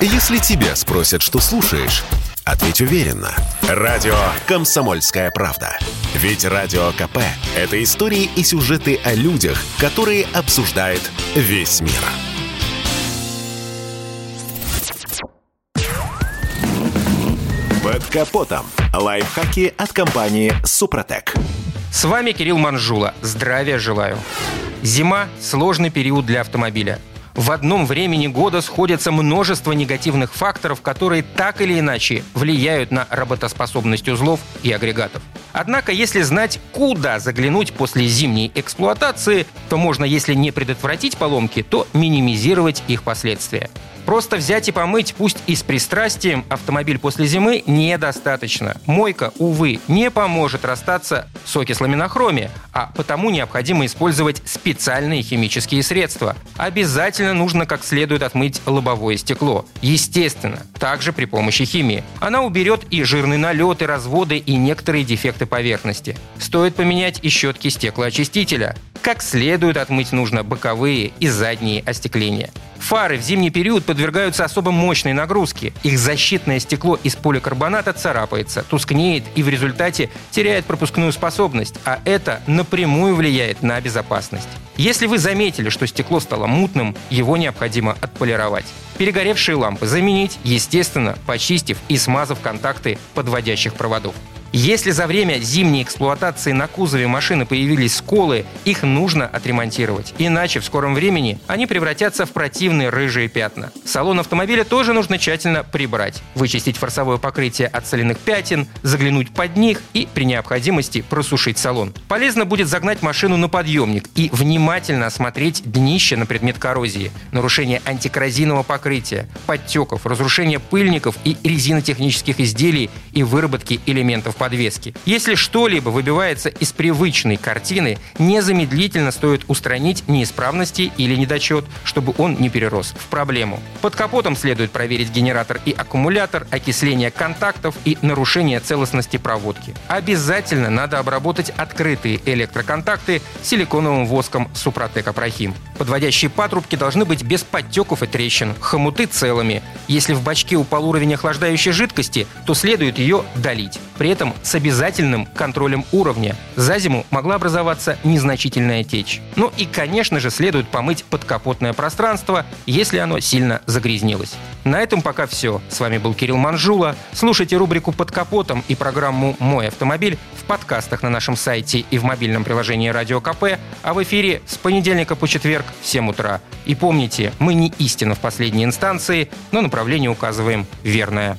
Если тебя спросят, что слушаешь, ответь уверенно. Радио «Комсомольская правда». Ведь Радио КП – это истории и сюжеты о людях, которые обсуждает весь мир. Под капотом. Лайфхаки от компании «Супротек». С вами Кирилл Манжула. Здравия желаю. Зима – сложный период для автомобиля. В одном времени года сходятся множество негативных факторов, которые так или иначе влияют на работоспособность узлов и агрегатов. Однако, если знать, куда заглянуть после зимней эксплуатации, то можно, если не предотвратить поломки, то минимизировать их последствия. Просто взять и помыть, пусть и с пристрастием, автомобиль после зимы недостаточно. Мойка, увы, не поможет расстаться с окислами на хроме, а потому необходимо использовать специальные химические средства. Обязательно нужно как следует отмыть лобовое стекло. Естественно, также при помощи химии. Она уберет и жирные налеты, разводы и некоторые дефекты поверхности. Стоит поменять и щетки стеклоочистителя. Как следует отмыть нужно боковые и задние остекления. Фары в зимний период подвергаются особо мощной нагрузке. Их защитное стекло из поликарбоната царапается, тускнеет и в результате теряет пропускную способность, а это напрямую влияет на безопасность. Если вы заметили, что стекло стало мутным, его необходимо отполировать. Перегоревшие лампы заменить, естественно, почистив и смазав контакты подводящих проводов. Если за время зимней эксплуатации на кузове машины появились сколы, их нужно отремонтировать. Иначе в скором времени они превратятся в противные рыжие пятна. Салон автомобиля тоже нужно тщательно прибрать. Вычистить форсовое покрытие от соляных пятен, заглянуть под них и при необходимости просушить салон. Полезно будет загнать машину на подъемник и внимательно осмотреть днище на предмет коррозии, нарушение антикоррозийного покрытия, подтеков, разрушение пыльников и резинотехнических изделий и выработки элементов подвески. Если что-либо выбивается из привычной картины, незамедлительно стоит устранить неисправности или недочет, чтобы он не перерос в проблему. Под капотом следует проверить генератор и аккумулятор, окисление контактов и нарушение целостности проводки. Обязательно надо обработать открытые электроконтакты силиконовым воском Супротек Апрахим. Подводящие патрубки должны быть без подтеков и трещин, хомуты целыми. Если в бачке упал уровень охлаждающей жидкости, то следует ее долить. При этом с обязательным контролем уровня. За зиму могла образоваться незначительная течь. Ну и, конечно же, следует помыть подкапотное пространство, если оно сильно загрязнилось. На этом пока все. С вами был Кирилл Манжула. Слушайте рубрику «Под капотом» и программу «Мой автомобиль» в подкастах на нашем сайте и в мобильном приложении «Радио КП», а в эфире с понедельника по четверг в 7 утра. И помните, мы не истина в последней инстанции, но направление указываем верное.